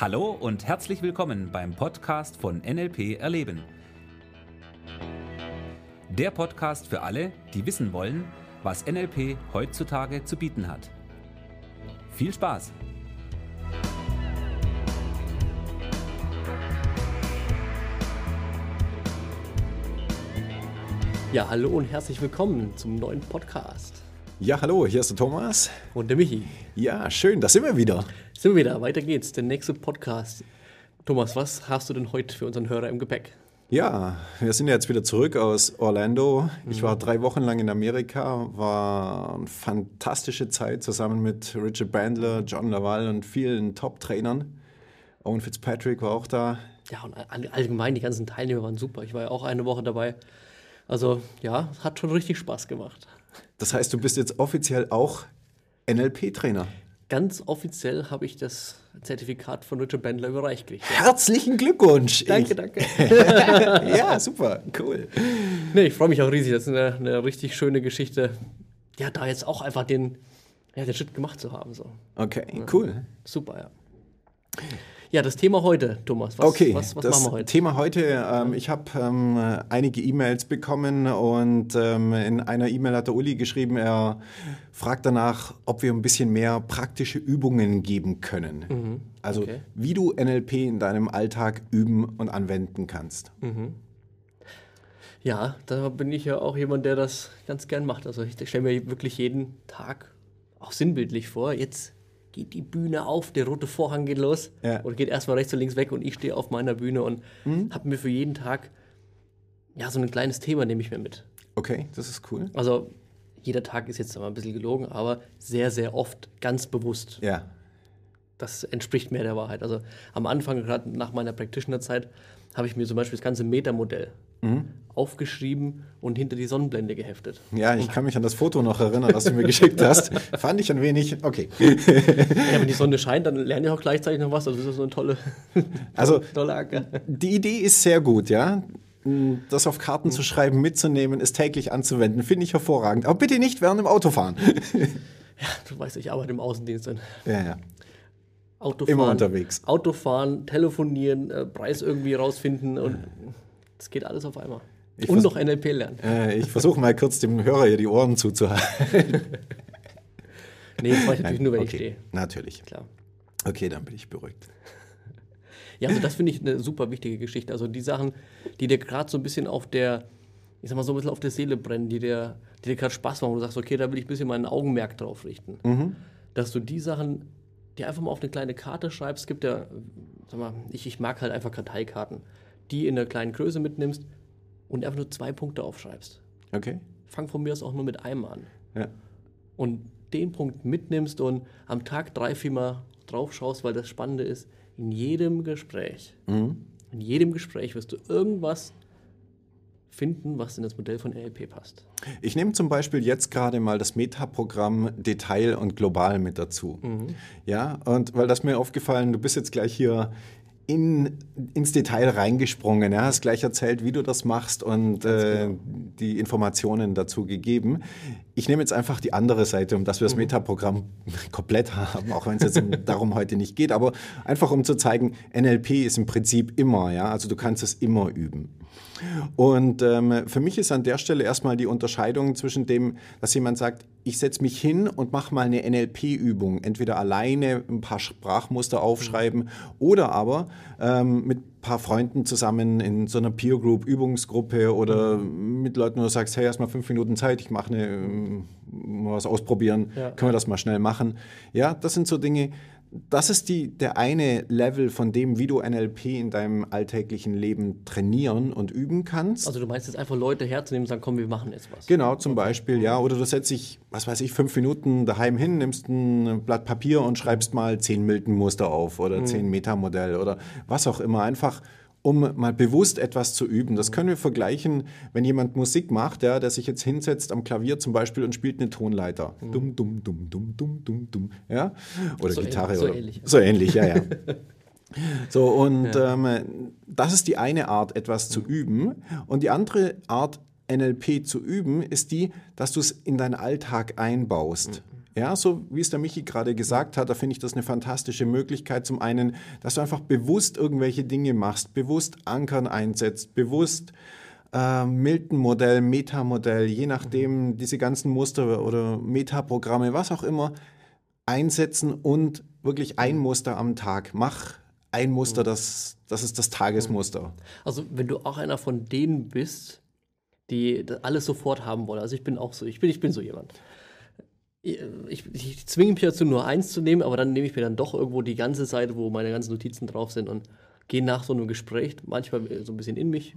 Hallo und herzlich willkommen beim Podcast von NLP Erleben. Der Podcast für alle, die wissen wollen, was NLP heutzutage zu bieten hat. Viel Spaß! Ja, hallo und herzlich willkommen zum neuen Podcast. Ja, hallo, hier ist der Thomas. Und der Michi. Ja, schön, da sind wir wieder. Sind wir wieder, weiter geht's. Der nächste Podcast. Thomas, was hast du denn heute für unseren Hörer im Gepäck? Ja, wir sind jetzt wieder zurück aus Orlando. Ich war drei Wochen lang in Amerika, war eine fantastische Zeit zusammen mit Richard Bandler, John Laval und vielen Top-Trainern. Owen Fitzpatrick war auch da. Ja, und all- allgemein, die ganzen Teilnehmer waren super. Ich war ja auch eine Woche dabei. Also, ja, es hat schon richtig Spaß gemacht. Das heißt, du bist jetzt offiziell auch NLP-Trainer. Ganz offiziell habe ich das Zertifikat von Richard Bandler überreicht gekriegt. Herzlichen Glückwunsch! Danke, danke. Ich, ja, super, cool. Nee, ich freue mich auch riesig. Das ist eine, eine richtig schöne Geschichte. Ja, da jetzt auch einfach den, ja, den Schritt gemacht zu haben. So. Okay, cool. Super, ja. Ja, das Thema heute, Thomas. Was, Okay, was, was das machen wir heute? Thema heute, ähm, ich habe ähm, einige E-Mails bekommen und ähm, in einer E-Mail hat der Uli geschrieben, er fragt danach, ob wir ein bisschen mehr praktische Übungen geben können. Also okay. wie du NLP in deinem Alltag üben und anwenden kannst. Ja, da bin ich ja auch jemand, der das ganz gern macht. Also ich stelle mir wirklich jeden Tag auch sinnbildlich vor. Jetzt geht die Bühne auf, der rote Vorhang geht los Ja. und geht erstmal rechts und links weg und ich stehe auf meiner Bühne und habe mir für jeden Tag ja so ein kleines Thema nehme ich mir mit. Okay, das ist cool. Also jeder Tag ist jetzt mal ein bisschen gelogen, aber sehr, sehr oft ganz bewusst. Ja, das entspricht mehr der Wahrheit. Also am Anfang, gerade nach meiner Practitioner-Zeit, habe ich mir zum Beispiel das ganze Metamodell aufgeschrieben und hinter die Sonnenblende geheftet. ja, ich kann mich an das Foto noch erinnern, was du mir geschickt hast. Fand ich ein wenig, okay. Ja, wenn die Sonne scheint, dann lerne ich auch gleichzeitig noch was. Also das ist so eine tolle, Also tolle Anker. Die Idee ist sehr gut, ja. Das auf Karten zu schreiben, mitzunehmen, es täglich anzuwenden, finde ich hervorragend. Aber bitte nicht während dem Autofahren. Du weißt, ich arbeite im Außendienst. Dann. Ja, ja. Autofahren, Immer unterwegs. Autofahren, telefonieren, äh, Preis irgendwie rausfinden und das geht alles auf einmal. Ich und noch NLP lernen. Äh, ich versuche mal kurz dem Hörer hier die Ohren zuzuhalten. Nee, das mache ich natürlich nur, wenn ich okay. stehe. Natürlich. Klar. Okay, dann bin ich beruhigt. Ja, also das finde ich eine super wichtige Geschichte. Also die Sachen, die dir gerade so ein bisschen auf der, ich sag mal so ein bisschen auf der Seele brennen, die dir, die dir gerade Spaß machen, wo du sagst, okay, da will ich ein bisschen mein Augenmerk drauf richten. Dass du die Sachen dir einfach mal auf eine kleine Karte schreibst. Es gibt ja, sag mal, ich, ich mag halt einfach Karteikarten, die in einer kleinen Größe mitnimmst und einfach nur zwei Punkte aufschreibst. Okay? Fang von mir aus auch nur mit einem an. Ja. Und den Punkt mitnimmst und am Tag drei, vier Mal drauf schaust, weil das Spannende ist, in jedem Gespräch, in jedem Gespräch wirst du irgendwas finden, was in das Modell von NLP passt. Ich nehme zum Beispiel jetzt gerade mal das Metaprogramm Detail und Global mit dazu. Ja, und weil das mir aufgefallen, du bist jetzt gleich hier in, ins Detail reingesprungen, ja, hast gleich erzählt, wie du das machst und äh, die Informationen dazu gegeben. Ich nehme jetzt einfach die andere Seite, um dass wir das Metaprogramm komplett haben, auch wenn es jetzt um- darum heute nicht geht, aber einfach um zu zeigen, NLP ist im Prinzip immer, ja, also du kannst es immer üben. Und ähm, für mich ist an der Stelle erstmal die Unterscheidung zwischen dem, dass jemand sagt, ich setze mich hin und mache mal eine NLP-Übung, entweder alleine ein paar Sprachmuster aufschreiben oder aber ähm, mit ein paar Freunden zusammen in so einer Peer Group, Übungsgruppe oder mit Leuten, wo du sagst, hey, erst mal fünf Minuten Zeit, ich mache eine, ähm, mal was ausprobieren, Ja. können wir das mal schnell machen. Ja, das sind so Dinge, das ist die, der eine Level von dem, wie du NLP in deinem alltäglichen Leben trainieren und üben kannst. Also du meinst jetzt einfach Leute herzunehmen und sagen, komm, wir machen jetzt was. Genau, zum Beispiel, ja. Oder du setzt dich, was weiß ich, fünf Minuten daheim hin, nimmst ein Blatt Papier und schreibst mal zehn Milton-Muster auf oder zehn Metamodell oder was auch immer. Einfach, um mal bewusst etwas zu üben. Das können wir vergleichen, wenn jemand Musik macht, ja, der sich jetzt hinsetzt am Klavier zum Beispiel und spielt eine Tonleiter. Dumm, dumm, dumm, dumm, dumm, dumm, dumm. Ja? Oder So Gitarre. ähnlich- so oder, ähnlich. So ähnlich, ja, ja. So, und ähm, das ist die eine Art, etwas zu üben. Und die andere Art, NLP zu üben, ist die, dass du es in deinen Alltag einbaust. Ja, so wie es der Michi gerade gesagt hat, da finde ich das eine fantastische Möglichkeit. Zum einen, dass du einfach bewusst irgendwelche Dinge machst, bewusst Ankern einsetzt, bewusst äh, Milton-Modell, Meta-Modell, je nachdem diese ganzen Muster oder Meta-Programme, was auch immer, einsetzen und wirklich ein Muster am Tag. Mach ein Muster, das, das ist das Tagesmuster. Also wenn du auch einer von denen bist, die alles sofort haben wollen. Also ich bin auch so, ich bin, ich bin so jemand. Ich, ich zwinge mich dazu, nur eins zu nehmen, aber dann nehme ich mir dann doch irgendwo die ganze Seite, wo meine ganzen Notizen drauf sind und gehe nach so einem Gespräch manchmal so ein bisschen in mich,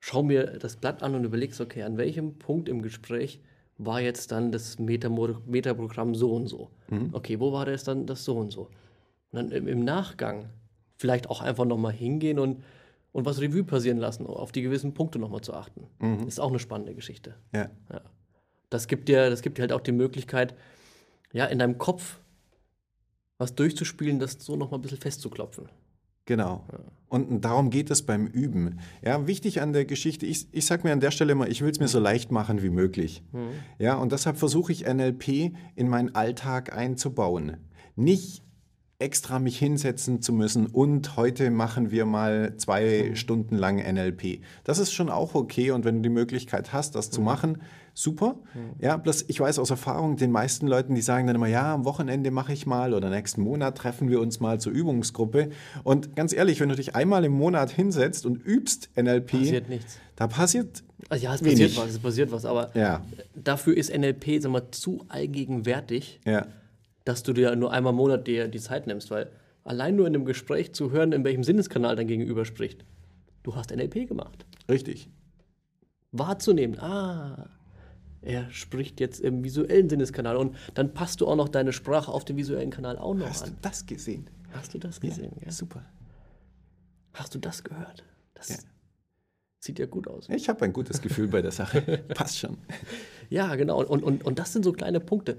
schau mir das Blatt an und überlegst, okay, an welchem Punkt im Gespräch war jetzt dann das Metaprogramm so und so? Mhm. Okay, wo war das dann das so und so? Und dann im, im Nachgang vielleicht auch einfach nochmal hingehen und, und was Revue passieren lassen, auf die gewissen Punkte nochmal zu achten. Mhm. Ist auch eine spannende Geschichte. Ja. ja. Das gibt dir, das gibt dir halt auch die Möglichkeit, ja, in deinem Kopf was durchzuspielen, das so nochmal ein bisschen festzuklopfen. Genau. Und darum geht es beim Üben. Ja, wichtig an der Geschichte, ich, ich sage mir an der Stelle immer, ich will es mir so leicht machen wie möglich. Mhm. Ja, und deshalb versuche ich NLP in meinen Alltag einzubauen. Nicht extra mich hinsetzen zu müssen und heute machen wir mal zwei mhm. Stunden lang NLP. Das ist schon auch okay und wenn du die Möglichkeit hast, das mhm. zu machen, super. Mhm. Ja, bloß ich weiß aus Erfahrung, den meisten Leuten, die sagen dann immer, ja, am Wochenende mache ich mal oder nächsten Monat treffen wir uns mal zur Übungsgruppe. Und ganz ehrlich, wenn du dich einmal im Monat hinsetzt und übst NLP, passiert nichts. Da passiert also ja, es passiert was, es passiert was, aber ja. dafür ist NLP sag mal, zu allgegenwärtig. Ja dass du dir nur einmal im Monat dir die Zeit nimmst, weil allein nur in einem Gespräch zu hören, in welchem Sinneskanal dein Gegenüber spricht, du hast NLP gemacht. Richtig. Wahrzunehmen, ah, er spricht jetzt im visuellen Sinneskanal und dann passt du auch noch deine Sprache auf den visuellen Kanal auch noch hast an. Hast du das gesehen? Hast du das gesehen? Ja, ja. Super. Hast du das gehört? Das ja. sieht ja gut aus. Ich habe ein gutes Gefühl bei der Sache. Passt schon. Ja, genau. Und, und, und das sind so kleine Punkte.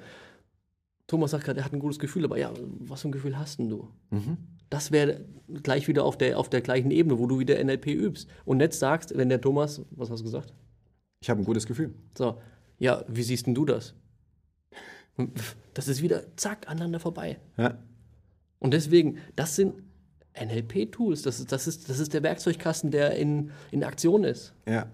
Thomas sagt gerade, er hat ein gutes Gefühl, aber ja, was für ein Gefühl hast denn du? Mhm. Das wäre gleich wieder auf der, auf der gleichen Ebene, wo du wieder NLP übst. Und jetzt sagst, wenn der Thomas, was hast du gesagt? Ich habe ein gutes Gefühl. So, ja, wie siehst denn du das? Das ist wieder zack, aneinander vorbei. Ja. Und deswegen, das sind NLP-Tools. Das ist, das, ist, das ist der Werkzeugkasten, der in, in Aktion ist. Ja.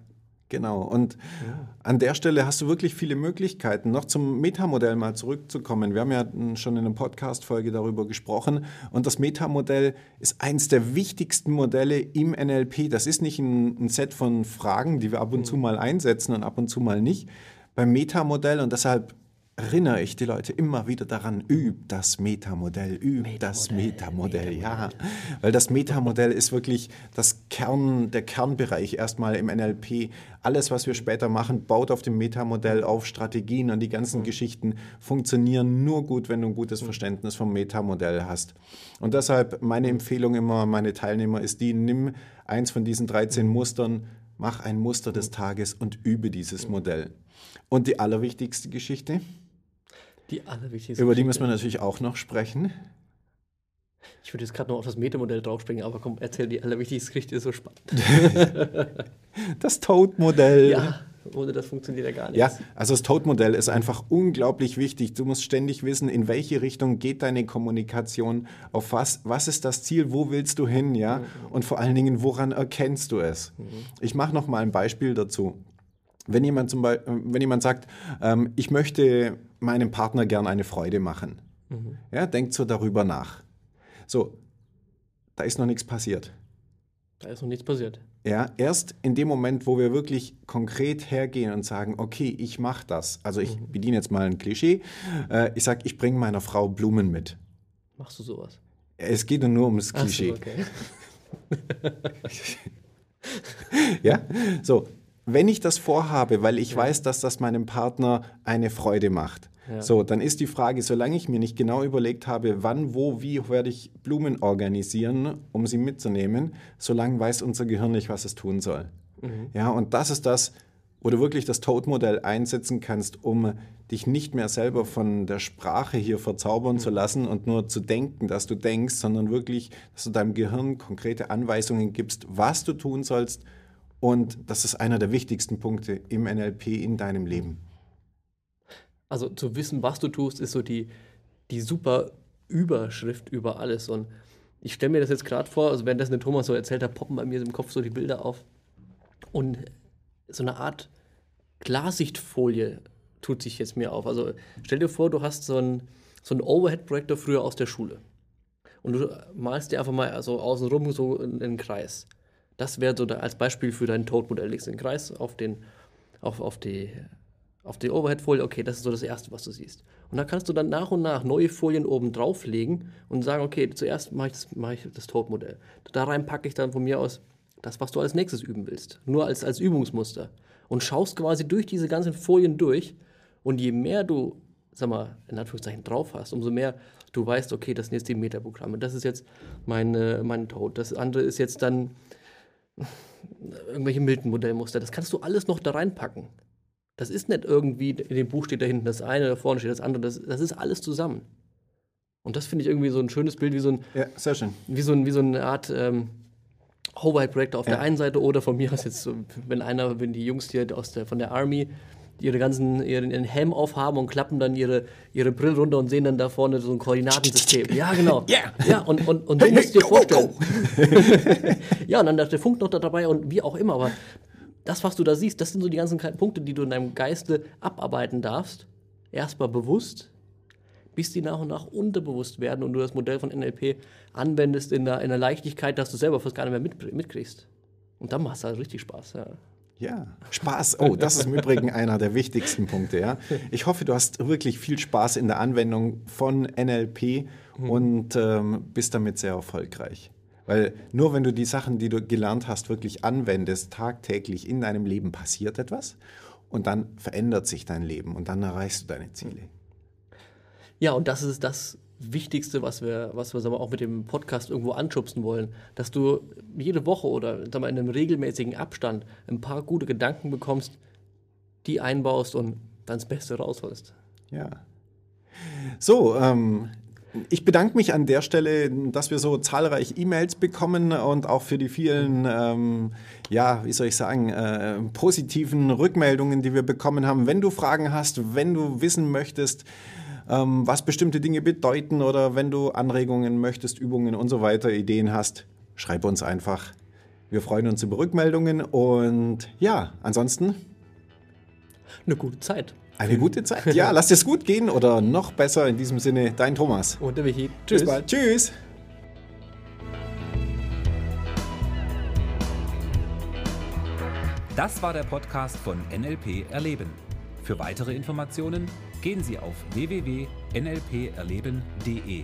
Genau. Und ja. an der Stelle hast du wirklich viele Möglichkeiten. Noch zum Metamodell mal zurückzukommen. Wir haben ja schon in einer Podcast-Folge darüber gesprochen. Und das Metamodell ist eins der wichtigsten Modelle im NLP. Das ist nicht ein, ein Set von Fragen, die wir ab und mhm. zu mal einsetzen und ab und zu mal nicht. Beim Metamodell und deshalb erinnere ich die Leute immer wieder daran, üb das Metamodell, üb Metamodell, das Metamodell, Metamodell, ja. Weil das Metamodell ist wirklich das Kern, der Kernbereich erstmal im NLP. Alles, was wir später machen, baut auf dem Metamodell auf, Strategien und die ganzen mhm. Geschichten funktionieren nur gut, wenn du ein gutes mhm. Verständnis vom Metamodell hast. Und deshalb meine Empfehlung immer, meine Teilnehmer ist die, nimm eins von diesen 13 mhm. Mustern, mach ein Muster des Tages und übe dieses Modell. Und die allerwichtigste Geschichte, die allerwichtigste. Über die müssen wir natürlich auch noch sprechen. Ich würde jetzt gerade noch auf das Metamodell draufspringen, aber komm, erzähl die allerwichtigste Geschichte, ist so spannend. das Toad-Modell. Ja, ohne das funktioniert ja gar nicht. Ja, also das Toad-Modell ist einfach unglaublich wichtig. Du musst ständig wissen, in welche Richtung geht deine Kommunikation, auf was, was ist das Ziel, wo willst du hin, ja? Mhm. Und vor allen Dingen, woran erkennst du es? Mhm. Ich mache noch mal ein Beispiel dazu. Wenn jemand, zum Beispiel, wenn jemand sagt, ähm, ich möchte meinem Partner gern eine Freude machen, mhm. ja, denkt so darüber nach. So, da ist noch nichts passiert. Da ist noch nichts passiert. Ja, erst in dem Moment, wo wir wirklich konkret hergehen und sagen, okay, ich mache das. Also ich mhm. bediene jetzt mal ein Klischee. Äh, ich sage, ich bringe meiner Frau Blumen mit. Machst du sowas? Es geht nur ums Klischee. So, okay. ja, so wenn ich das vorhabe, weil ich ja. weiß, dass das meinem Partner eine Freude macht, ja. so, dann ist die Frage, solange ich mir nicht genau überlegt habe, wann, wo, wie werde ich Blumen organisieren, um sie mitzunehmen, solange weiß unser Gehirn nicht, was es tun soll. Mhm. Ja, und das ist das, wo du wirklich das Toad-Modell einsetzen kannst, um dich nicht mehr selber von der Sprache hier verzaubern mhm. zu lassen und nur zu denken, dass du denkst, sondern wirklich, dass du deinem Gehirn konkrete Anweisungen gibst, was du tun sollst, und das ist einer der wichtigsten Punkte im NLP in deinem Leben. Also zu wissen, was du tust, ist so die, die super Überschrift über alles. Und ich stelle mir das jetzt gerade vor, also während das der Thomas so erzählt hat, poppen bei mir im Kopf so die Bilder auf. Und so eine Art Klarsichtfolie tut sich jetzt mir auf. Also stell dir vor, du hast so einen so Overhead-Projektor früher aus der Schule. Und du malst dir einfach mal so außenrum so einen Kreis. Das wäre so da als Beispiel für dein Toad-Modell. Legst den Kreis auf, den, auf, auf die, auf die Overhead-Folie. Okay, das ist so das Erste, was du siehst. Und dann kannst du dann nach und nach neue Folien oben drauflegen und sagen, okay, zuerst mache ich das, das Toad-Modell. Da rein packe ich dann von mir aus das, was du als nächstes üben willst. Nur als, als Übungsmuster. Und schaust quasi durch diese ganzen Folien durch. Und je mehr du, sag mal, in Anführungszeichen drauf hast, umso mehr du weißt, okay, das sind jetzt die Metaprogramme. Das ist jetzt meine, mein Toad. Das andere ist jetzt dann irgendwelche Milton-Modellmuster. Das kannst du alles noch da reinpacken. Das ist nicht irgendwie, in dem Buch steht da hinten das eine, da vorne steht das andere. Das, das ist alles zusammen. Und das finde ich irgendwie so ein schönes Bild, wie so, ein, Ja, sehr schön. wie so, ein, wie so eine Art ähm, Hoverhead-Projektor auf Ja. der einen Seite oder von mir aus jetzt, so, wenn einer, wenn die Jungs hier aus der, von der Army ihre ganzen, ihren, ihren Helm aufhaben und klappen dann ihre, ihre Brille runter und sehen dann da vorne so ein Koordinatensystem. Ja, genau. Yeah. Ja, und, und, und so musst du dir vorstellen. ja, und dann ist der Funk noch da dabei und wie auch immer, aber das, was du da siehst, das sind so die ganzen kleinen Punkte, die du in deinem Geiste abarbeiten darfst. Erstmal bewusst, bis die nach und nach unterbewusst werden und du das Modell von NLP anwendest in der, in der Leichtigkeit, dass du selber fast gar nicht mehr mit, mitkriegst. Und dann macht es halt richtig Spaß. Ja. Ja, Spaß. Oh, das ist im Übrigen einer der wichtigsten Punkte. Ja. Ich hoffe, du hast wirklich viel Spaß in der Anwendung von NLP und ähm, bist damit sehr erfolgreich. Weil nur wenn du die Sachen, die du gelernt hast, wirklich anwendest, tagtäglich in deinem Leben passiert etwas und dann verändert sich dein Leben und dann erreichst du deine Ziele. Ja, und das ist das Wichtigste, was wir, was wir sagen wir, auch mit dem Podcast irgendwo anschubsen wollen, dass du jede Woche oder sagen wir, in einem regelmäßigen Abstand ein paar gute Gedanken bekommst, die einbaust und dann das Beste rausholst. Ja. So, ähm, ich bedanke mich an der Stelle, dass wir so zahlreiche E-Mails bekommen und auch für die vielen, ähm, ja, wie soll ich sagen, äh, positiven Rückmeldungen, die wir bekommen haben. Wenn du Fragen hast, wenn du wissen möchtest, ähm, was bestimmte Dinge bedeuten oder wenn du Anregungen möchtest, Übungen und so weiter, Ideen hast, schreib uns einfach. Wir freuen uns über Rückmeldungen und ja, ansonsten Eine gute Zeit. Eine gute Zeit. Ja, lasst es gut gehen oder noch besser in diesem Sinne, dein Thomas. Und der Michi. Bis Tschüss. bald. Tschüss. Das war der Podcast von NLP Erleben. Für weitere Informationen gehen Sie auf www.nlperleben.de.